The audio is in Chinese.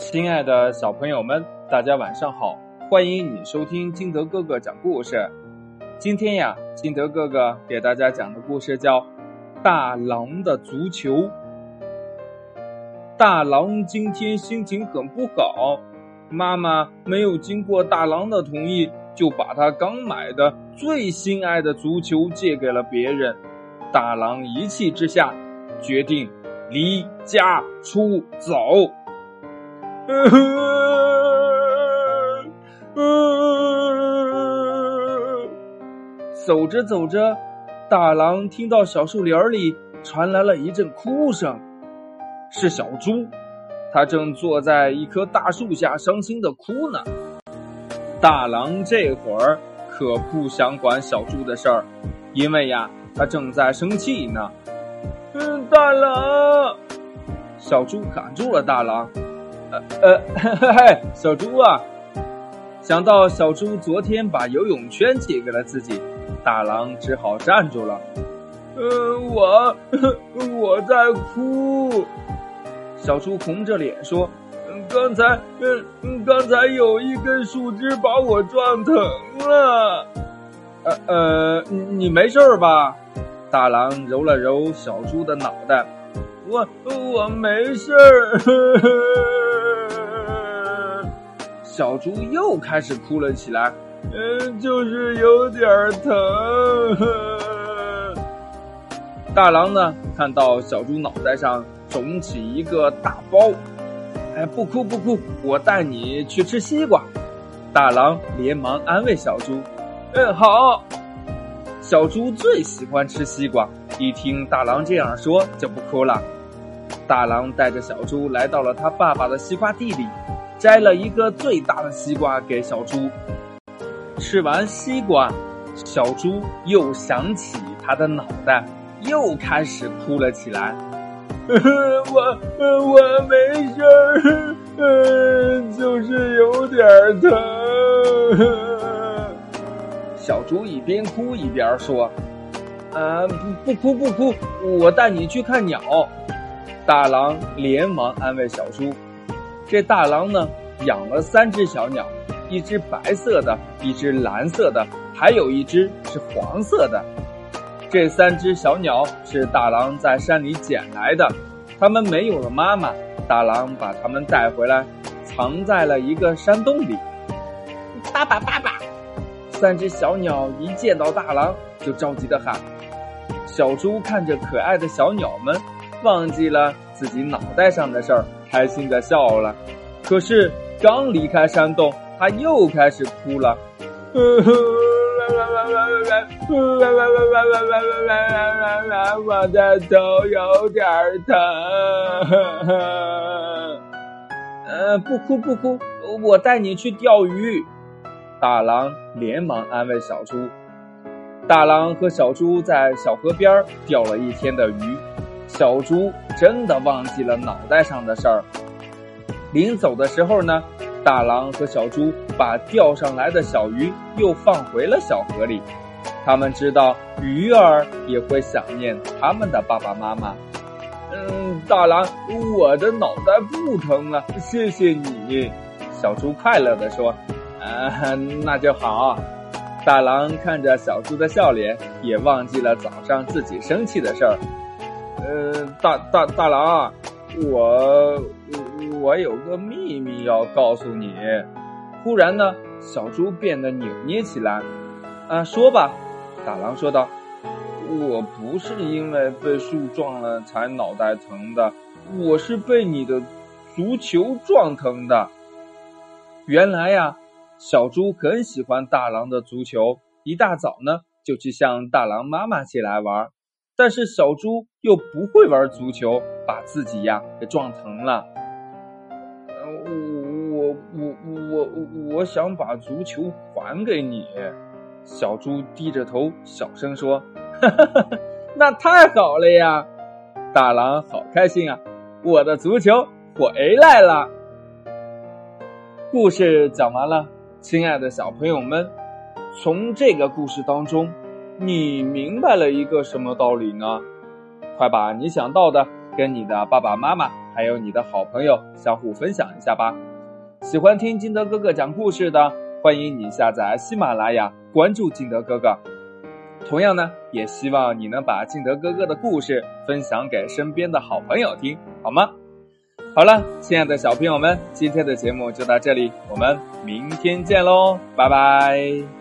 亲爱的小朋友们，大家晚上好！欢迎你收听金德哥哥讲故事。今天呀，金德哥哥给大家讲的故事叫《大狼的足球》。大狼今天心情很不好，妈妈没有经过大狼的同意，就把他刚买的最心爱的足球借给了别人。大狼一气之下，决定离家出走。嗯 嗯走着走着，大狼听到小树林里传来了一阵哭声，是小猪，它正坐在一棵大树下伤心的哭呢。大狼这会儿可不想管小猪的事儿，因为呀，他正在生气呢。嗯，大狼，小猪赶住了大狼。呃呃，嘿嘿，小猪啊！想到小猪昨天把游泳圈借给了自己，大狼只好站住了。嗯，我我在哭。小猪红着脸说：“刚才，嗯，刚才有一根树枝把我撞疼了。”呃呃，你没事吧？大狼揉了揉小猪的脑袋。我我没事儿。小猪又开始哭了起来，嗯，就是有点疼。大狼呢，看到小猪脑袋上肿起一个大包，哎，不哭不哭，我带你去吃西瓜。大狼连忙安慰小猪，嗯，好。小猪最喜欢吃西瓜，一听大狼这样说，就不哭了。大狼带着小猪来到了他爸爸的西瓜地里。摘了一个最大的西瓜给小猪。吃完西瓜，小猪又想起他的脑袋，又开始哭了起来。我我没事儿，就是有点疼。小猪一边哭一边说：“啊，不不哭不哭，我带你去看鸟。”大狼连忙安慰小猪。这大狼呢，养了三只小鸟，一只白色的，一只蓝色的，还有一只是黄色的。这三只小鸟是大狼在山里捡来的，它们没有了妈妈，大狼把它们带回来，藏在了一个山洞里。爸爸，爸爸！三只小鸟一见到大狼就着急的喊。小猪看着可爱的小鸟们，忘记了自己脑袋上的事儿。开心的笑了，可是刚离开山洞，他又开始哭了。我的头有点疼。呃，不哭不哭，我带你去钓鱼。大狼连忙安慰小猪。大狼和小猪在小河边钓了一天的鱼。小猪真的忘记了脑袋上的事儿。临走的时候呢，大狼和小猪把钓上来的小鱼又放回了小河里。他们知道鱼儿也会想念他们的爸爸妈妈。嗯，大狼，我的脑袋不疼了，谢谢你。小猪快乐地说：“啊，那就好。”大狼看着小猪的笑脸，也忘记了早上自己生气的事儿。呃，大大大狼，我我有个秘密要告诉你。忽然呢，小猪变得扭捏起来。啊，说吧，大郎说道。我不是因为被树撞了才脑袋疼的，我是被你的足球撞疼的。原来呀，小猪很喜欢大郎的足球，一大早呢就去向大郎妈妈借来玩。但是小猪又不会玩足球，把自己呀给撞疼了。我我我我我想把足球还给你。小猪低着头小声说：“ 哈哈哈那太好了呀！”大狼好开心啊，我的足球回来了。故事讲完了，亲爱的小朋友们，从这个故事当中。你明白了一个什么道理呢？快把你想到的跟你的爸爸妈妈还有你的好朋友相互分享一下吧。喜欢听金德哥哥讲故事的，欢迎你下载喜马拉雅，关注金德哥哥。同样呢，也希望你能把金德哥哥的故事分享给身边的好朋友听，好吗？好了，亲爱的小朋友们，今天的节目就到这里，我们明天见喽，拜拜。